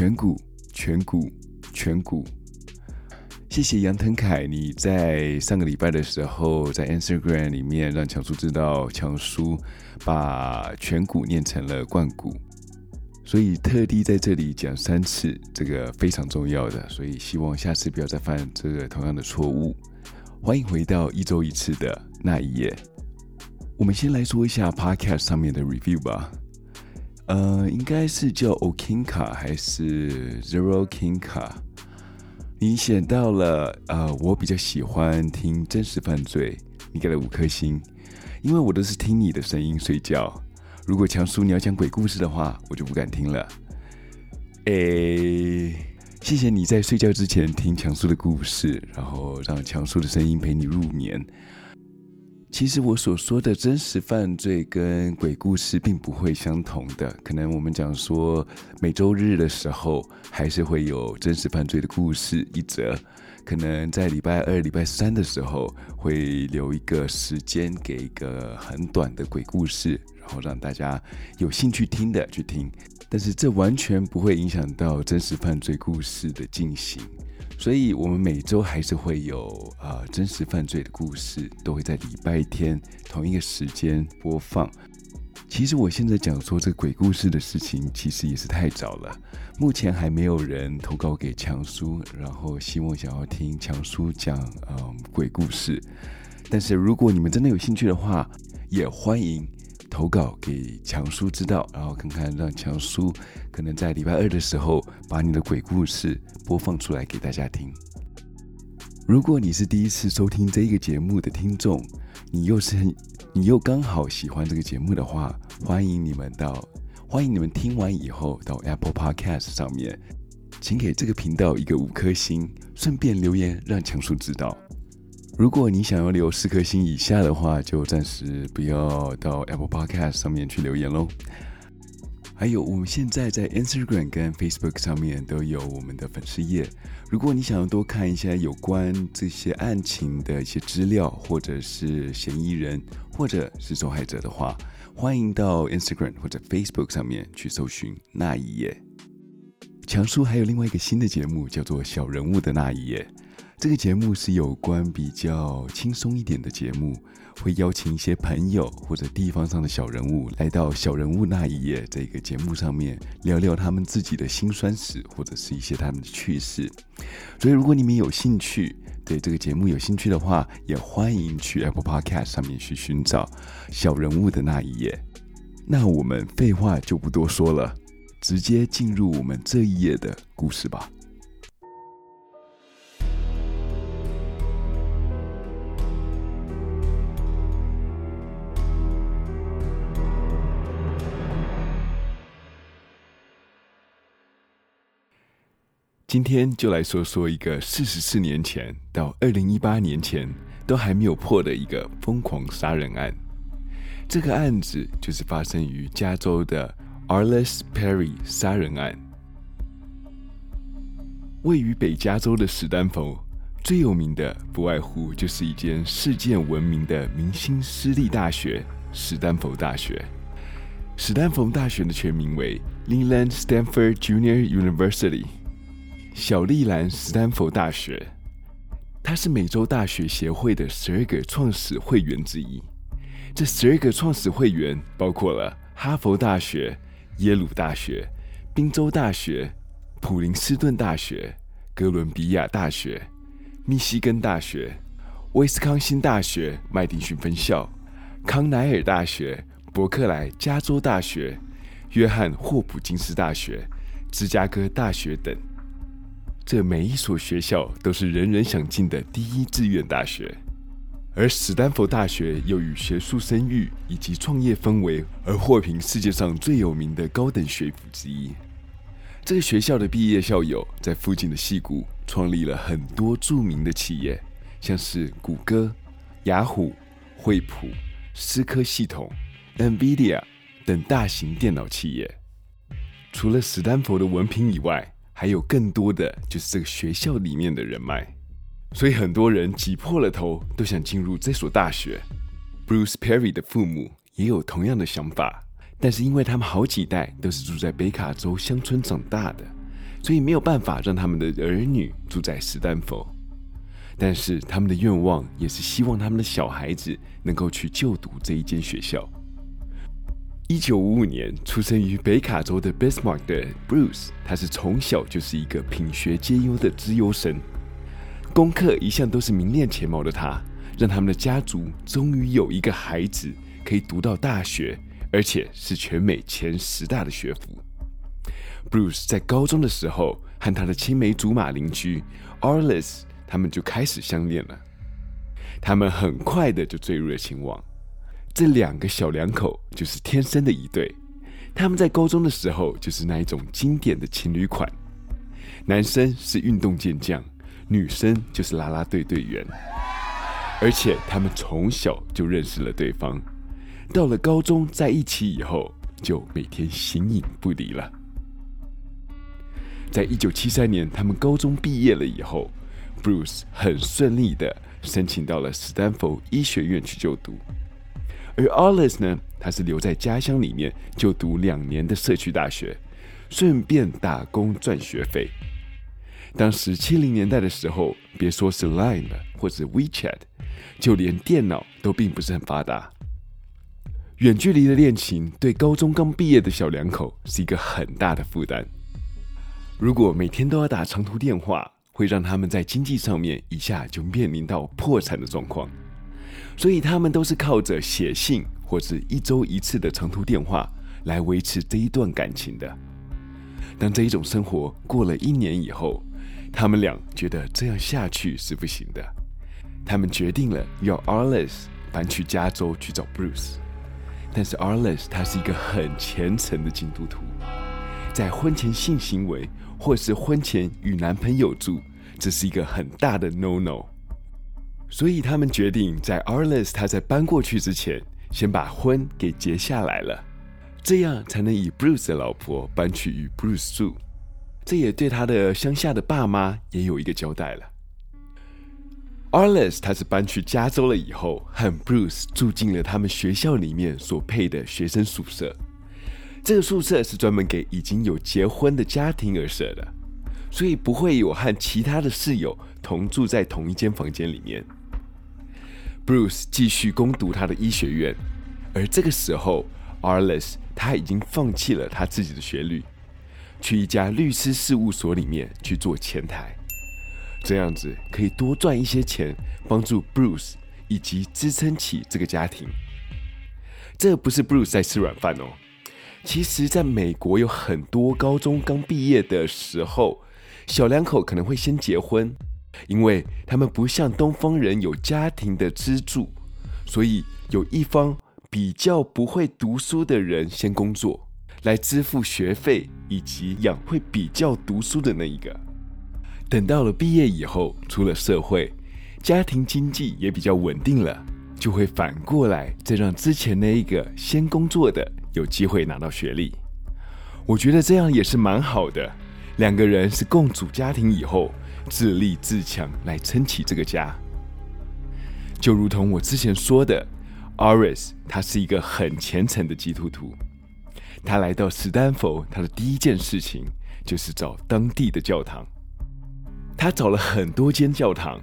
颧骨，颧骨，颧骨。谢谢杨腾凯，你在上个礼拜的时候在 Instagram 里面让强叔知道，强叔把颧骨念成了冠骨，所以特地在这里讲三次，这个非常重要的，所以希望下次不要再犯这个同样的错误。欢迎回到一周一次的那一夜。我们先来说一下 Podcast 上面的 review 吧。呃，应该是叫 Okinka 还是 Zero Kinka？你写到了，呃，我比较喜欢听真实犯罪，你给了五颗星，因为我都是听你的声音睡觉。如果强叔你要讲鬼故事的话，我就不敢听了。诶，谢谢你在睡觉之前听强叔的故事，然后让强叔的声音陪你入眠。其实我所说的真实犯罪跟鬼故事并不会相同的，可能我们讲说每周日的时候还是会有真实犯罪的故事一则，可能在礼拜二、礼拜三的时候会留一个时间给一个很短的鬼故事，然后让大家有兴趣听的去听，但是这完全不会影响到真实犯罪故事的进行。所以，我们每周还是会有啊、呃、真实犯罪的故事，都会在礼拜天同一个时间播放。其实，我现在讲说这鬼故事的事情，其实也是太早了。目前还没有人投稿给强叔，然后希望想要听强叔讲嗯、鬼故事。但是，如果你们真的有兴趣的话，也欢迎。投稿给强叔知道，然后看看让强叔可能在礼拜二的时候把你的鬼故事播放出来给大家听。如果你是第一次收听这一个节目的听众，你又是你又刚好喜欢这个节目的话，欢迎你们到欢迎你们听完以后到 Apple Podcast 上面，请给这个频道一个五颗星，顺便留言让强叔知道。如果你想要留四颗星以下的话，就暂时不要到 Apple Podcast 上面去留言喽。还有，我们现在在 Instagram 跟 Facebook 上面都有我们的粉丝页。如果你想要多看一些有关这些案情的一些资料，或者是嫌疑人，或者是受害者的话，欢迎到 Instagram 或者 Facebook 上面去搜寻那一页。强叔还有另外一个新的节目，叫做《小人物的那一页》。这个节目是有关比较轻松一点的节目，会邀请一些朋友或者地方上的小人物来到《小人物那一夜》这个节目上面聊聊他们自己的辛酸史，或者是一些他们的趣事。所以，如果你们有兴趣，对这个节目有兴趣的话，也欢迎去 Apple Podcast 上面去寻找《小人物的那一夜》。那我们废话就不多说了，直接进入我们这一页的故事吧。今天就来说说一个四十四年前到二零一八年前都还没有破的一个疯狂杀人案。这个案子就是发生于加州的 Arliss Perry 杀人案。位于北加州的史丹佛，最有名的不外乎就是一间世界闻名的明星私立大学——史丹佛大学。史丹佛大学的全名为 Leland Stanford Junior University。小利兰·斯坦福大学，它是美洲大学协会的十二个创始会员之一。这十二个创始会员包括了哈佛大学、耶鲁大学、宾州大学、普林斯顿大学、哥伦比亚大学、密西根大学、威斯康星大学麦迪逊分校、康奈尔大学、伯克莱加州大学、约翰霍普金斯大学、芝加哥大学等。这每一所学校都是人人想进的第一志愿大学，而史丹佛大学又以学术声誉以及创业氛围而获评世界上最有名的高等学府之一。这个学校的毕业校友在附近的矽谷创立了很多著名的企业，像是谷歌、雅虎、惠普、思科系统、NVIDIA 等大型电脑企业。除了史丹佛的文凭以外，还有更多的就是这个学校里面的人脉，所以很多人挤破了头都想进入这所大学。Bruce Perry 的父母也有同样的想法，但是因为他们好几代都是住在北卡州乡村长大的，所以没有办法让他们的儿女住在斯丹佛。但是他们的愿望也是希望他们的小孩子能够去就读这一间学校。一九五五年出生于北卡州的 Bismarck 的 Bruce，他是从小就是一个品学兼优的资优生，功课一向都是名列前茅的他，让他们的家族终于有一个孩子可以读到大学，而且是全美前十大的学府。Bruce 在高中的时候和他的青梅竹马邻居 Arliss，他们就开始相恋了，他们很快的就坠入了情网。这两个小两口就是天生的一对，他们在高中的时候就是那一种经典的情侣款，男生是运动健将，女生就是啦啦队队员，而且他们从小就认识了对方，到了高中在一起以后，就每天形影不离了。在一九七三年，他们高中毕业了以后，Bruce 很顺利的申请到了史丹佛医学院去就读。而 Alice 呢，他是留在家乡里面就读两年的社区大学，顺便打工赚学费。当时七零年代的时候，别说是 Line 了，或者 WeChat，就连电脑都并不是很发达。远距离的恋情对高中刚毕业的小两口是一个很大的负担。如果每天都要打长途电话，会让他们在经济上面一下就面临到破产的状况。所以他们都是靠着写信或是一周一次的长途电话来维持这一段感情的。当这一种生活过了一年以后，他们俩觉得这样下去是不行的。他们决定了要 Arliss 搬去加州去找 Bruce。但是 Arliss 他是一个很虔诚的基督徒，在婚前性行为或是婚前与男朋友住，这是一个很大的 no no。所以他们决定在 Arliss 他在搬过去之前，先把婚给结下来了，这样才能以 Bruce 的老婆搬去与 Bruce 住。这也对他的乡下的爸妈也有一个交代了。Arliss 他是搬去加州了以后，和 Bruce 住进了他们学校里面所配的学生宿舍。这个宿舍是专门给已经有结婚的家庭而设的，所以不会有和其他的室友同住在同一间房间里面。Bruce 继续攻读他的医学院，而这个时候，Arliss 他已经放弃了他自己的学历，去一家律师事务所里面去做前台，这样子可以多赚一些钱，帮助 Bruce 以及支撑起这个家庭。这不是 Bruce 在吃软饭哦，其实在美国有很多高中刚毕业的时候，小两口可能会先结婚。因为他们不像东方人有家庭的支柱，所以有一方比较不会读书的人先工作，来支付学费以及养会比较读书的那一个。等到了毕业以后，出了社会，家庭经济也比较稳定了，就会反过来再让之前那一个先工作的有机会拿到学历。我觉得这样也是蛮好的，两个人是共组家庭以后。自立自强来撑起这个家，就如同我之前说的，Aris，他是一个很虔诚的基督徒。他来到斯丹佛，他的第一件事情就是找当地的教堂。他找了很多间教堂，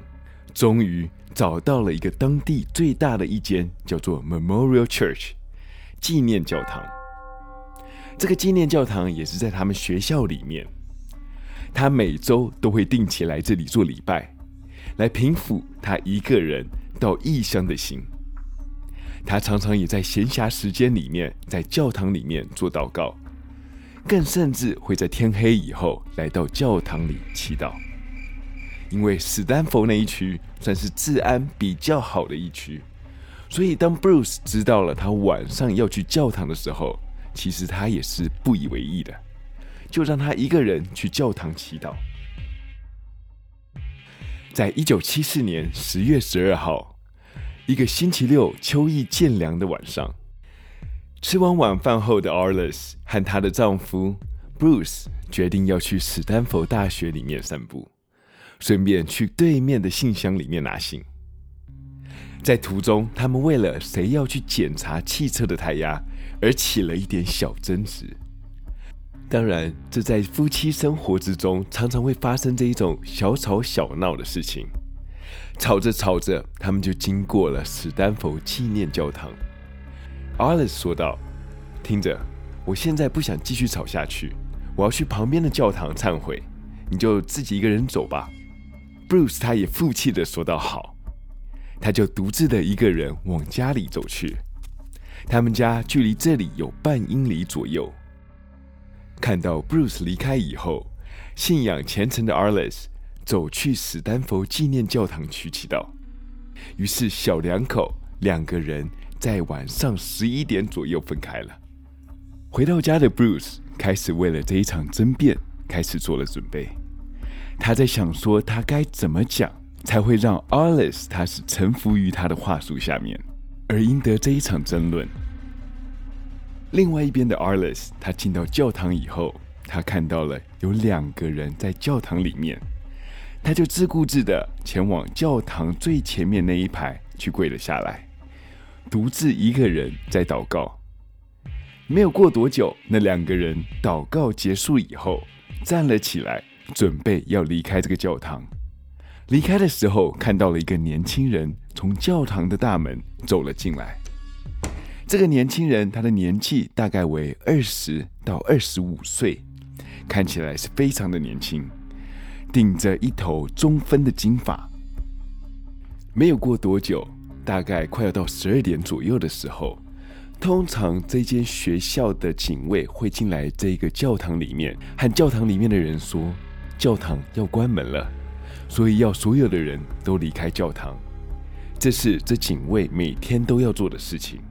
终于找到了一个当地最大的一间，叫做 Memorial Church 纪念教堂。这个纪念教堂也是在他们学校里面。他每周都会定期来这里做礼拜，来平抚他一个人到异乡的心。他常常也在闲暇时间里面在教堂里面做祷告，更甚至会在天黑以后来到教堂里祈祷。因为史丹佛那一区算是治安比较好的一区，所以当 Bruce 知道了他晚上要去教堂的时候，其实他也是不以为意的。就让他一个人去教堂祈祷。在一九七四年十月十二号，一个星期六秋意渐凉的晚上，吃完晚饭后的 Arliss 和她的丈夫 Bruce 决定要去史丹佛大学里面散步，顺便去对面的信箱里面拿信。在途中，他们为了谁要去检查汽车的胎压而起了一点小争执。当然，这在夫妻生活之中常常会发生这一种小吵小闹的事情。吵着吵着，他们就经过了史丹佛纪念教堂。Alice 说道：“听着，我现在不想继续吵下去，我要去旁边的教堂忏悔。你就自己一个人走吧。” Bruce 他也负气的说道：“好。”他就独自的一个人往家里走去。他们家距离这里有半英里左右。看到 Bruce 离开以后，信仰虔诚的 Arliss 走去史丹佛纪念教堂去祈祷。于是小两口两个人在晚上十一点左右分开了。回到家的 Bruce 开始为了这一场争辩开始做了准备。他在想说他该怎么讲才会让 Arliss 他是臣服于他的话术下面，而赢得这一场争论。另外一边的 Arliss，他进到教堂以后，他看到了有两个人在教堂里面，他就自顾自的前往教堂最前面那一排去跪了下来，独自一个人在祷告。没有过多久，那两个人祷告结束以后，站了起来，准备要离开这个教堂。离开的时候，看到了一个年轻人从教堂的大门走了进来。这个年轻人，他的年纪大概为二十到二十五岁，看起来是非常的年轻，顶着一头中分的金发。没有过多久，大概快要到十二点左右的时候，通常这间学校的警卫会进来这个教堂里面，和教堂里面的人说，教堂要关门了，所以要所有的人都离开教堂。这是这警卫每天都要做的事情。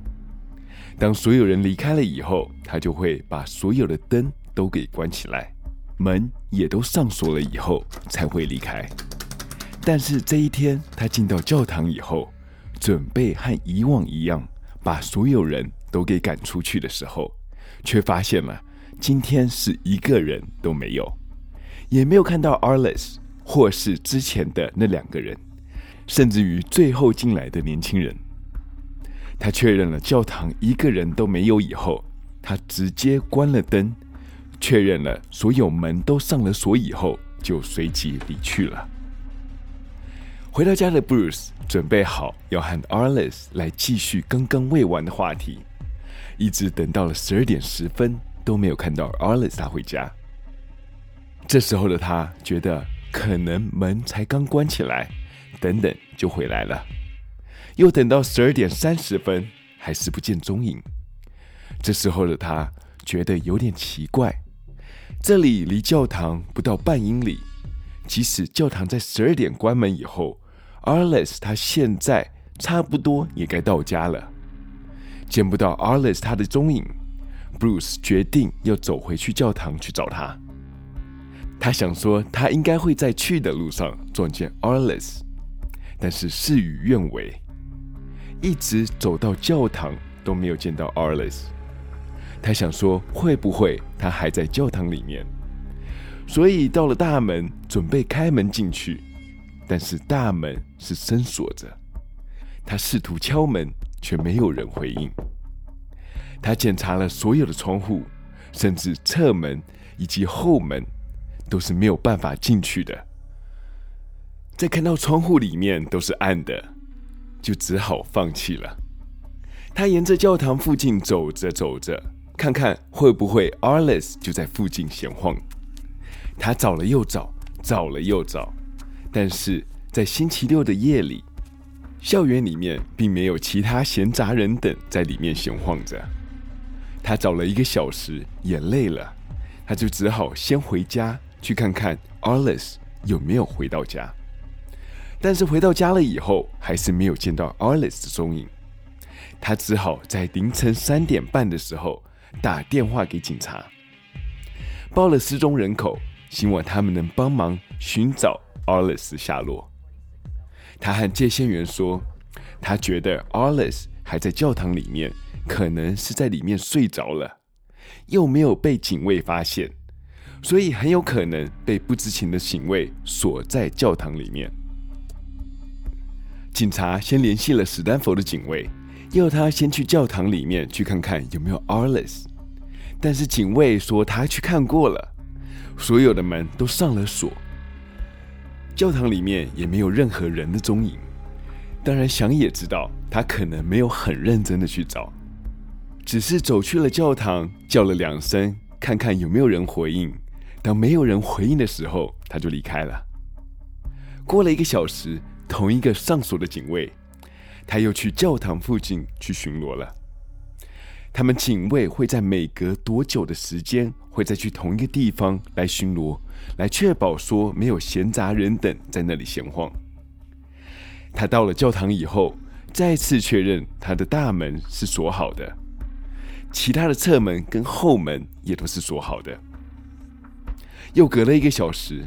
当所有人离开了以后，他就会把所有的灯都给关起来，门也都上锁了以后才会离开。但是这一天，他进到教堂以后，准备和以往一样把所有人都给赶出去的时候，却发现了今天是一个人都没有，也没有看到 Arliss 或是之前的那两个人，甚至于最后进来的年轻人。他确认了教堂一个人都没有以后，他直接关了灯，确认了所有门都上了锁以后，就随即离去了。回到家的 Bruce 准备好要和 Arliss 来继续刚刚未完的话题，一直等到了十二点十分都没有看到 Arliss 他回家。这时候的他觉得可能门才刚关起来，等等就回来了。又等到十二点三十分，还是不见踪影。这时候的他觉得有点奇怪，这里离教堂不到半英里，即使教堂在十二点关门以后，Arliss 他现在差不多也该到家了。见不到 Arliss 他的踪影，Bruce 决定要走回去教堂去找他。他想说，他应该会在去的路上撞见 Arliss，但是事与愿违。一直走到教堂都没有见到 Arliss，他想说会不会他还在教堂里面？所以到了大门，准备开门进去，但是大门是深锁着。他试图敲门，却没有人回应。他检查了所有的窗户，甚至侧门以及后门，都是没有办法进去的。在看到窗户里面都是暗的。就只好放弃了。他沿着教堂附近走着走着，看看会不会 Arliss 就在附近闲晃。他找了又找，找了又找，但是在星期六的夜里，校园里面并没有其他闲杂人等在里面闲晃着。他找了一个小时，也累了，他就只好先回家去看看 Arliss 有没有回到家。但是回到家了以后，还是没有见到 Arliss 的踪影。他只好在凌晨三点半的时候打电话给警察，报了失踪人口，希望他们能帮忙寻找 Arliss 下落。他和接线员说，他觉得 Arliss 还在教堂里面，可能是在里面睡着了，又没有被警卫发现，所以很有可能被不知情的警卫锁在教堂里面。警察先联系了史丹佛的警卫，要他先去教堂里面去看看有没有 Arliss。但是警卫说他去看过了，所有的门都上了锁，教堂里面也没有任何人的踪影。当然，想也知道他可能没有很认真的去找，只是走去了教堂，叫了两声，看看有没有人回应。当没有人回应的时候，他就离开了。过了一个小时，同一个上锁的警卫，他又去教堂附近去巡逻了。他们警卫会在每隔多久的时间，会再去同一个地方来巡逻，来确保说没有闲杂人等在那里闲晃。他到了教堂以后，再次确认他的大门是锁好的，其他的侧门跟后门也都是锁好的。又隔了一个小时，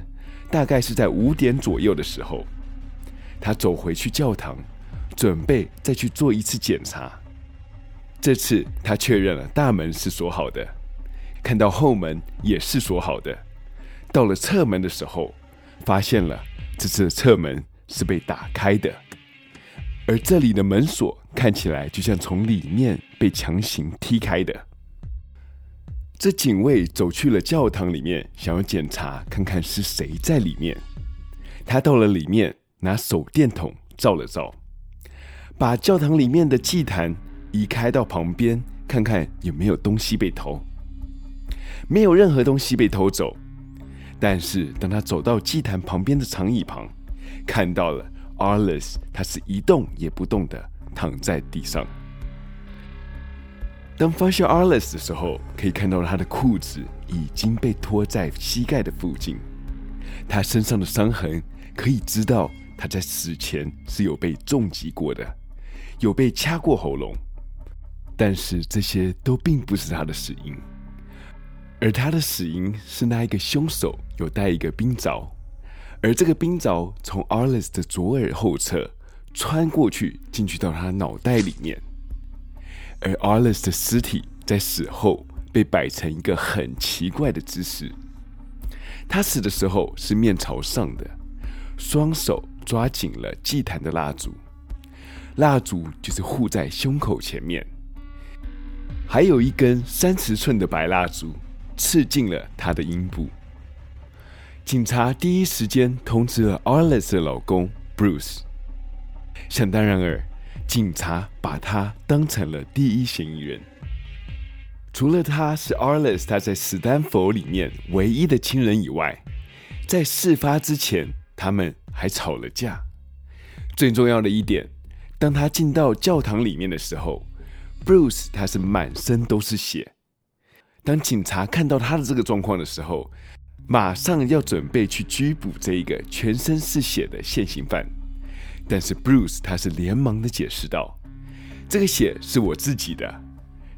大概是在五点左右的时候，他走回去教堂，准备再去做一次检查。这次他确认了大门是锁好的，看到后门也是锁好的。到了侧门的时候，发现了这次的侧门。是被打开的，而这里的门锁看起来就像从里面被强行踢开的。这警卫走去了教堂里面，想要检查看看是谁在里面。他到了里面，拿手电筒照了照，把教堂里面的祭坛移开到旁边，看看有没有东西被偷。没有任何东西被偷走，但是当他走到祭坛旁边的长椅旁，看到了 Arliss，他是一动也不动的躺在地上。当发现 Arliss 的时候，可以看到他的裤子已经被拖在膝盖的附近，他身上的伤痕可以知道他在死前是有被重击过的，有被掐过喉咙，但是这些都并不是他的死因，而他的死因是那一个凶手有带一个冰凿。而这个冰凿从 Arliss 的左耳后侧穿过去，进去到他脑袋里面。而 Arliss 的尸体在死后被摆成一个很奇怪的姿势。他死的时候是面朝上的，双手抓紧了祭坛的蜡烛，蜡烛就是护在胸口前面，还有一根三十寸的白蜡烛刺进了他的阴部。警察第一时间通知了 Arliss 的老公 Bruce。想当然尔，警察把他当成了第一嫌疑人。除了他是 Arliss 他在史丹佛里面唯一的亲人以外，在事发之前，他们还吵了架。最重要的一点，当他进到教堂里面的时候，Bruce 他是满身都是血。当警察看到他的这个状况的时候，马上要准备去拘捕这一个全身是血的现行犯，但是 Bruce 他是连忙的解释道：“这个血是我自己的，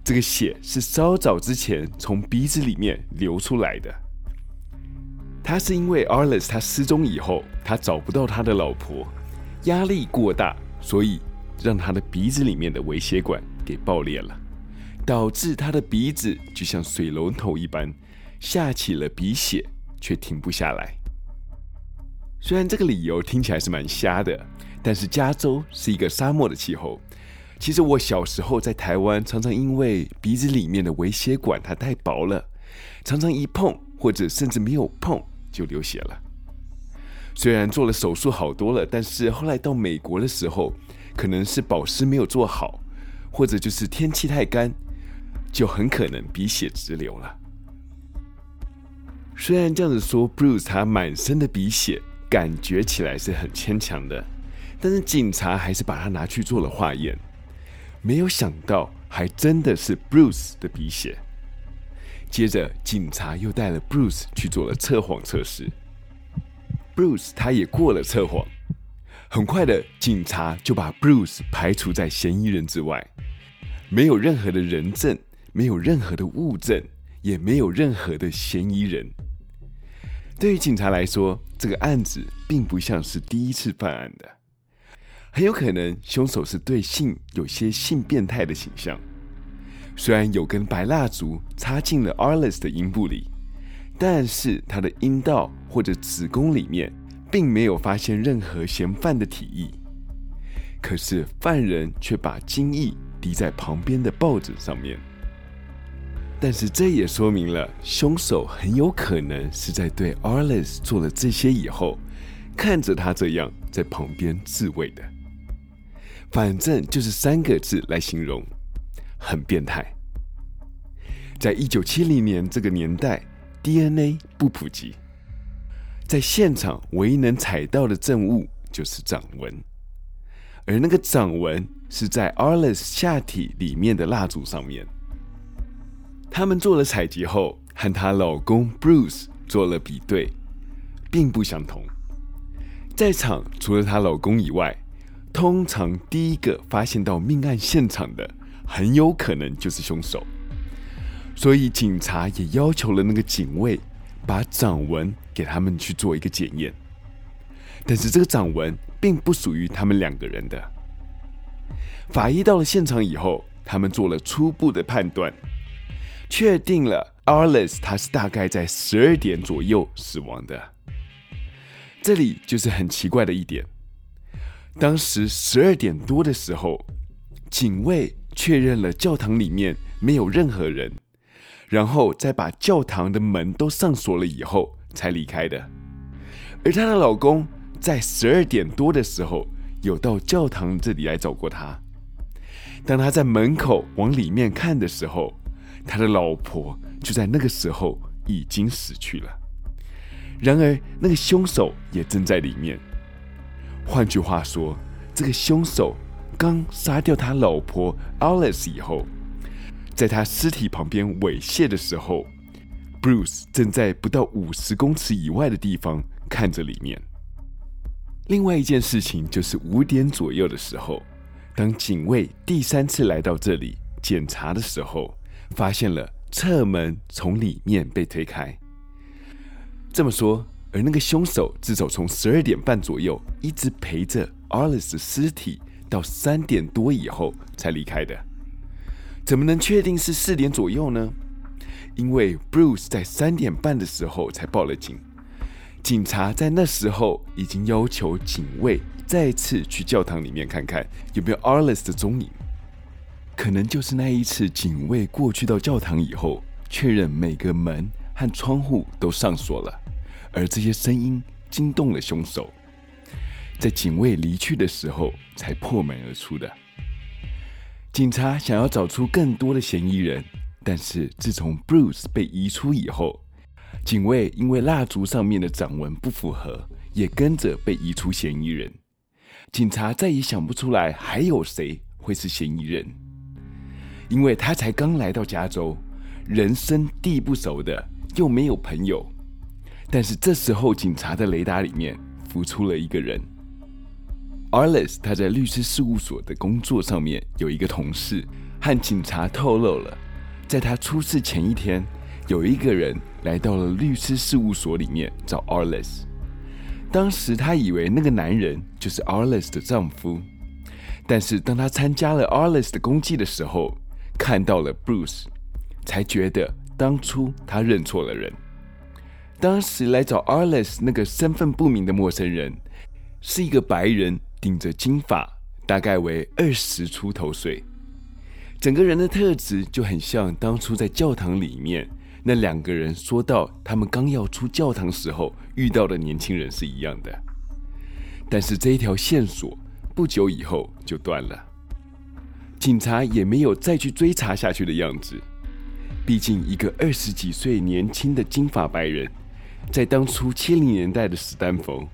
这个血是稍早之前从鼻子里面流出来的。他是因为 Arliss 他失踪以后，他找不到他的老婆，压力过大，所以让他的鼻子里面的微血管给爆裂了，导致他的鼻子就像水龙头一般下起了鼻血。”却停不下来。虽然这个理由听起来是蛮瞎的，但是加州是一个沙漠的气候。其实我小时候在台湾，常常因为鼻子里面的微血管它太薄了，常常一碰或者甚至没有碰就流血了。虽然做了手术好多了，但是后来到美国的时候，可能是保湿没有做好，或者就是天气太干，就很可能鼻血直流了。虽然这样子说，Bruce 他满身的鼻血，感觉起来是很牵强的，但是警察还是把他拿去做了化验，没有想到还真的是 Bruce 的鼻血。接着，警察又带了 Bruce 去做了测谎测试，Bruce 他也过了测谎。很快的，警察就把 Bruce 排除在嫌疑人之外，没有任何的人证，没有任何的物证，也没有任何的嫌疑人。对于警察来说，这个案子并不像是第一次犯案的，很有可能凶手是对性有些性变态的倾向。虽然有根白蜡烛插进了 Arliss 的阴部里，但是他的阴道或者子宫里面并没有发现任何嫌犯的体液。可是犯人却把精液滴在旁边的抱枕上面。但是这也说明了凶手很有可能是在对 Arliss 做了这些以后，看着他这样在旁边自慰的。反正就是三个字来形容，很变态。在一九七零年这个年代，DNA 不普及，在现场唯一能采到的证物就是掌纹，而那个掌纹是在 Arliss 下体里面的蜡烛上面。他们做了采集后，和她老公 Bruce 做了比对，并不相同。在场除了她老公以外，通常第一个发现到命案现场的，很有可能就是凶手。所以警察也要求了那个警卫，把掌纹给他们去做一个检验。但是这个掌纹并不属于他们两个人的。法医到了现场以后，他们做了初步的判断。确定了，Arliss 他是大概在十二点左右死亡的。这里就是很奇怪的一点，当时十二点多的时候，警卫确认了教堂里面没有任何人，然后再把教堂的门都上锁了以后才离开的。而她的老公在十二点多的时候有到教堂这里来找过她，当他在门口往里面看的时候。他的老婆就在那个时候已经死去了，然而那个凶手也正在里面。换句话说，这个凶手刚杀掉他老婆 Alice 以后，在他尸体旁边猥亵的时候，Bruce 正在不到五十公尺以外的地方看着里面。另外一件事情就是五点左右的时候，当警卫第三次来到这里检查的时候。发现了侧门从里面被推开。这么说，而那个凶手至少从十二点半左右一直陪着 Alice 的尸体到三点多以后才离开的。怎么能确定是四点左右呢？因为 Bruce 在三点半的时候才报了警，警察在那时候已经要求警卫再次去教堂里面看看有没有 Arliss 的踪影。可能就是那一次，警卫过去到教堂以后，确认每个门和窗户都上锁了，而这些声音惊动了凶手，在警卫离去的时候才破门而出的。警察想要找出更多的嫌疑人，但是自从 Bruce 被移出以后，警卫因为蜡烛上面的掌纹不符合，也跟着被移出嫌疑人。警察再也想不出来还有谁会是嫌疑人。因为他才刚来到加州，人生地不熟的，又没有朋友。但是这时候，警察的雷达里面浮出了一个人。Arliss 他在律师事务所的工作上面有一个同事，和警察透露了，在他出事前一天，有一个人来到了律师事务所里面找 Arliss。当时他以为那个男人就是 Arliss 的丈夫，但是当他参加了 Arliss 的公祭的时候，看到了 Bruce，才觉得当初他认错了人。当时来找 Arliss 那个身份不明的陌生人，是一个白人，顶着金发，大概为二十出头岁，整个人的特质就很像当初在教堂里面那两个人说到他们刚要出教堂时候遇到的年轻人是一样的。但是这一条线索不久以后就断了。警察也没有再去追查下去的样子，毕竟一个二十几岁年轻的金发白人，在当初七零年代的史丹佛，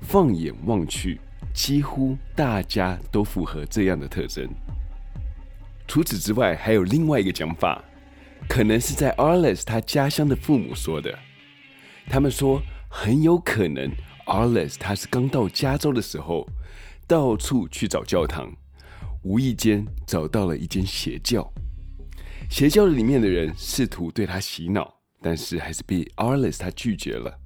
放眼望去，几乎大家都符合这样的特征。除此之外，还有另外一个讲法，可能是在 Arles 他家乡的父母说的。他们说，很有可能 Arles 他是刚到加州的时候，到处去找教堂。无意间找到了一间邪教，邪教里面的人试图对他洗脑，但是还是被 Arles 他拒绝了。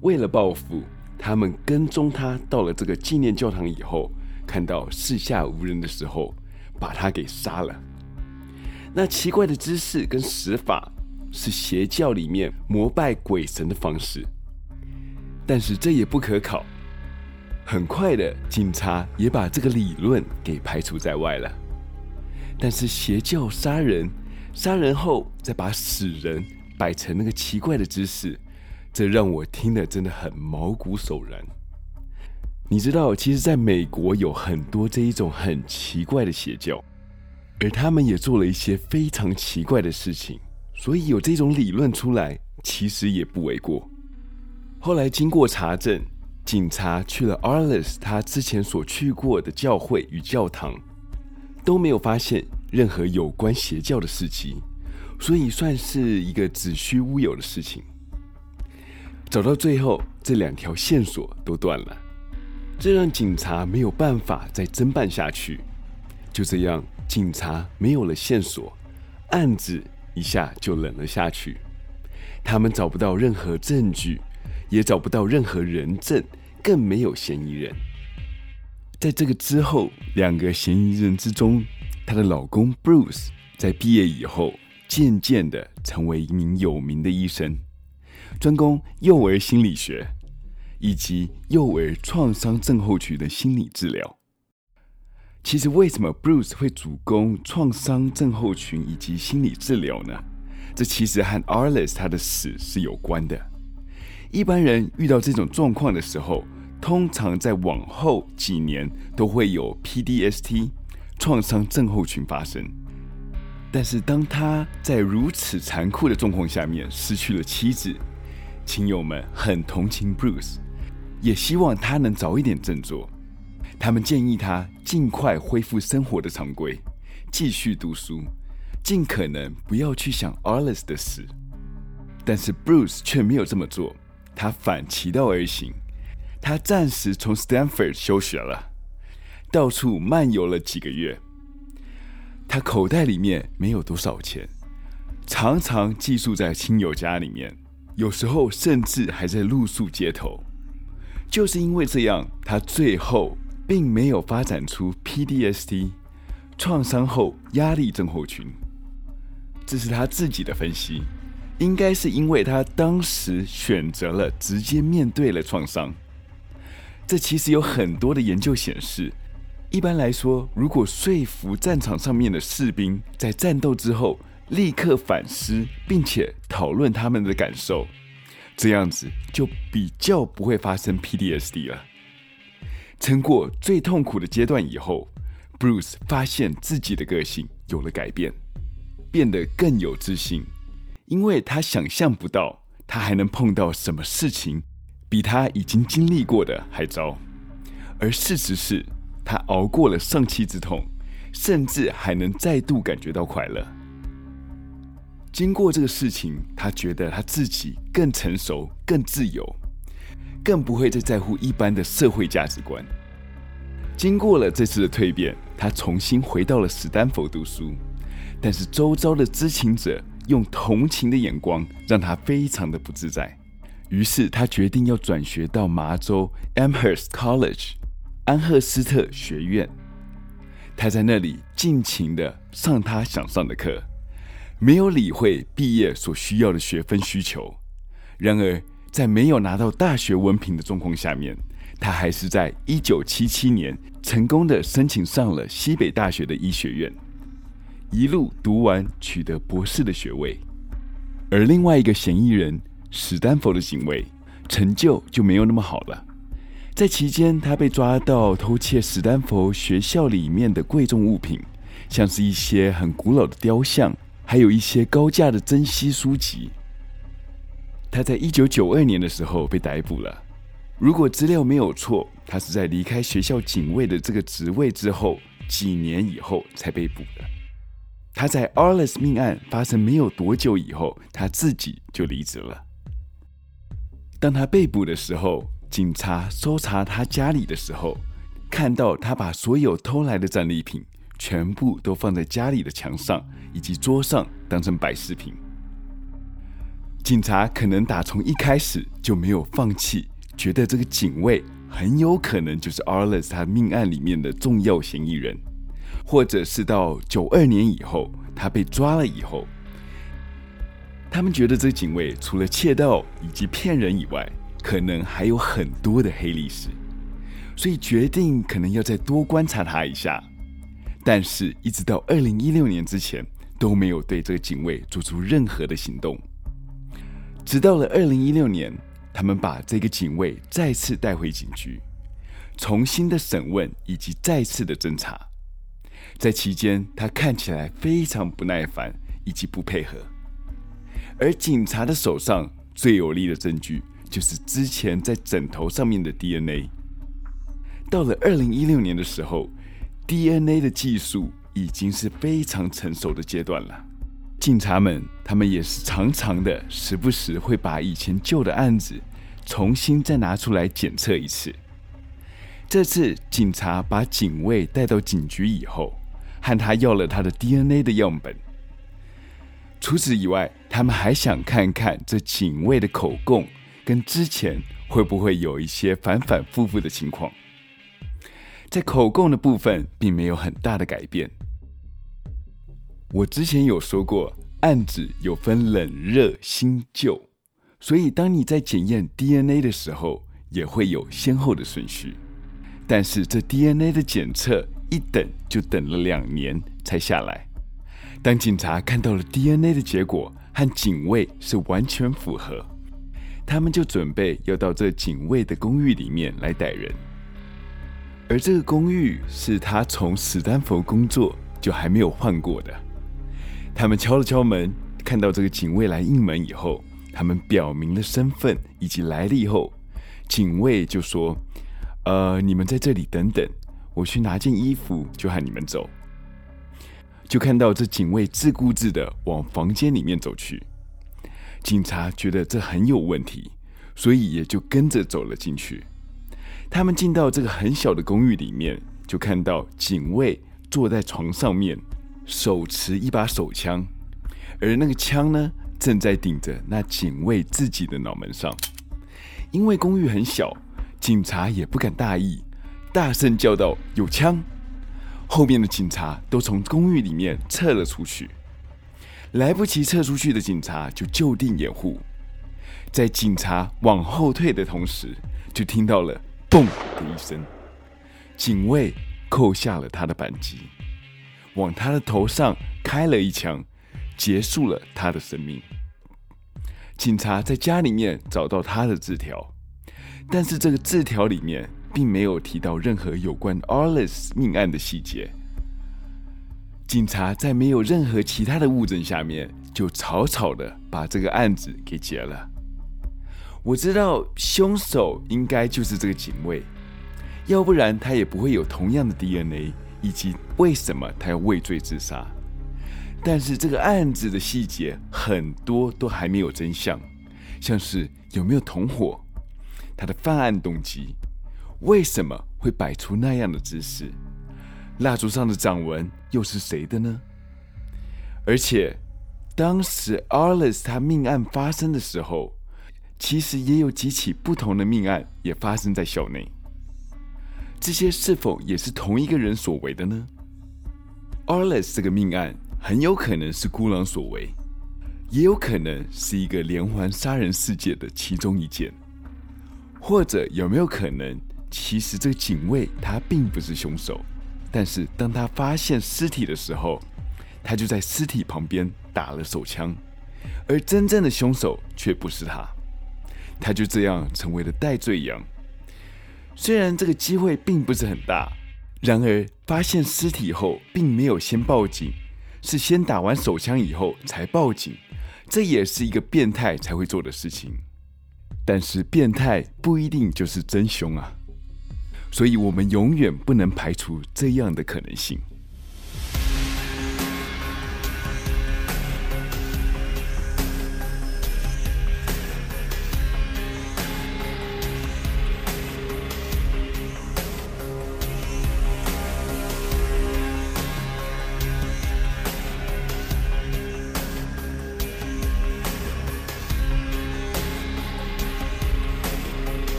为了报复，他们跟踪他到了这个纪念教堂以后，看到四下无人的时候，把他给杀了。那奇怪的姿势跟死法是邪教里面膜拜鬼神的方式，但是这也不可考。很快的，警察也把这个理论给排除在外了。但是邪教杀人杀人后再把死人摆成那个奇怪的姿势，这让我听得真的很毛骨悚然。你知道，其实在美国有很多这一种很奇怪的邪教，而他们也做了一些非常奇怪的事情，所以有这种理论出来，其实也不为过。后来经过查证，警察去了 Arliss 他之前所去过的教会与教堂，都没有发现任何有关邪教的事迹，所以算是一个子虚乌有的事情。找到最后，这两条线索都断了。这让警察没有办法再侦办下去。就这样，警察没有了线索，案子一下就冷了下去。他们找不到任何证据，也找不到任何人证，更没有嫌疑人。在这个之后，两个嫌疑人之中，她的老公 Bruce 在毕业以后，渐渐的成为一名有名的医生，专攻幼儿心理学。以及幼儿创伤症候群的心理治疗。其实，为什么 Bruce 会主攻创伤症候群以及心理治疗呢？这其实和 Arliss 他的死是有关的。一般人遇到这种状况的时候，通常在往后几年都会有 PTSD 创伤症候群发生。但是，当他在如此残酷的状况下面失去了妻子，亲友们很同情 Bruce。也希望他能早一点振作。他们建议他尽快恢复生活的常规，继续读书，尽可能不要去想 Arliss 的事。但是 Bruce 却没有这么做，他反其道而行。他暂时从 Stanford 休学了，到处漫游了几个月。他口袋里面没有多少钱，常常寄宿在亲友家里面，有时候甚至还在露宿街头。就是因为这样，他最后并没有发展出 PTSD 创伤后压力症候群。这是他自己的分析，应该是因为他当时选择了直接面对了创伤。这其实有很多的研究显示，一般来说，如果说服战场上面的士兵在战斗之后立刻反思，并且讨论他们的感受。这样子就比较不会发生 PTSD 了。撑过最痛苦的阶段以后，Bruce 发现自己的个性有了改变，变得更有自信，因为他想象不到他还能碰到什么事情比他已经经历过的还糟。而事实是，他熬过了丧妻之痛，甚至还能再度感觉到快乐。经过这个事情，他觉得他自己更成熟、更自由，更不会再在乎一般的社会价值观。经过了这次的蜕变，他重新回到了史丹佛读书，但是周遭的知情者用同情的眼光，让他非常的不自在。于是他决定要转学到麻州 Amherst College 安赫斯特学院。他在那里尽情的上他想上的课。没有理会毕业所需要的学分需求。然而，在没有拿到大学文凭的状况下面，他还是在一九七七年成功的申请上了西北大学的医学院，一路读完，取得博士的学位。而另外一个嫌疑人史丹佛的警卫成就就没有那么好了。在期间，他被抓到偷窃史丹佛学校里面的贵重物品，像是一些很古老的雕像。还有一些高价的珍稀书籍。他在一九九二年的时候被逮捕了。如果资料没有错，他是在离开学校警卫的这个职位之后几年以后才被捕的。他在 Arliss 命案发生没有多久以后，他自己就离职了。当他被捕的时候，警察搜查他家里的时候，看到他把所有偷来的战利品。全部都放在家里的墙上以及桌上，当成摆饰品。警察可能打从一开始就没有放弃，觉得这个警卫很有可能就是 Arliss 他命案里面的重要嫌疑人，或者是到九二年以后他被抓了以后，他们觉得这个警卫除了窃盗以及骗人以外，可能还有很多的黑历史，所以决定可能要再多观察他一下。但是，一直到二零一六年之前，都没有对这个警卫做出任何的行动。直到了二零一六年，他们把这个警卫再次带回警局，重新的审问以及再次的侦查。在期间，他看起来非常不耐烦以及不配合。而警察的手上最有力的证据，就是之前在枕头上面的 DNA。到了二零一六年的时候，DNA 的技术已经是非常成熟的阶段了。警察们，他们也是常常的，时不时会把以前旧的案子重新再拿出来检测一次。这次，警察把警卫带到警局以后，和他要了他的 DNA 的样本。除此以外，他们还想看看这警卫的口供跟之前会不会有一些反反复复的情况。在口供的部分，并没有很大的改变。我之前有说过，案子有分冷热新旧，所以当你在检验 DNA 的时候，也会有先后的顺序。但是这 DNA 的检测一等就等了两年才下来。当警察看到了 DNA 的结果和警卫是完全符合，他们就准备要到这警卫的公寓里面来逮人。而这个公寓是他从史丹佛工作就还没有换过的。他们敲了敲门，看到这个警卫来应门以后，他们表明了身份以及来历后，警卫就说：“呃，你们在这里等等，我去拿件衣服就喊你们走。”就看到这警卫自顾自的往房间里面走去，警察觉得这很有问题，所以也就跟着走了进去。他们进到这个很小的公寓里面，就看到警卫坐在床上面。手持一把手枪，而那个枪呢，正在顶着那警卫自己的脑门上。因为公寓很小，警察也不敢大意，大声叫道：“有枪！”后面的警察都从公寓里面撤了出去。来不及撤出去的警察就就地掩护。在警察往后退的同时，就听到了“嘣”的一声，警卫扣下了他的扳机。往他的头上开了一枪，结束了他的生命。警察在家里面找到他的字条，但是这个字条里面并没有提到任何有关 Arliss 命案的细节。警察在没有任何其他的物证下面，就草草的把这个案子给结了。我知道凶手应该就是这个警卫，要不然他也不会有同样的 DNA。以及为什么他要畏罪自杀？但是这个案子的细节很多都还没有真相，像是有没有同伙，他的犯案动机，为什么会摆出那样的姿势，蜡烛上的掌纹又是谁的呢？而且当时 Arliss 他命案发生的时候，其实也有几起不同的命案也发生在校内。这些是否也是同一个人所为的呢？Arliss 这个命案很有可能是孤狼所为，也有可能是一个连环杀人事件的其中一件，或者有没有可能，其实这个警卫他并不是凶手，但是当他发现尸体的时候，他就在尸体旁边打了手枪，而真正的凶手却不是他，他就这样成为了代罪羊。虽然这个机会并不是很大，然而发现尸体后并没有先报警，是先打完手枪以后才报警，这也是一个变态才会做的事情。但是变态不一定就是真凶啊，所以我们永远不能排除这样的可能性。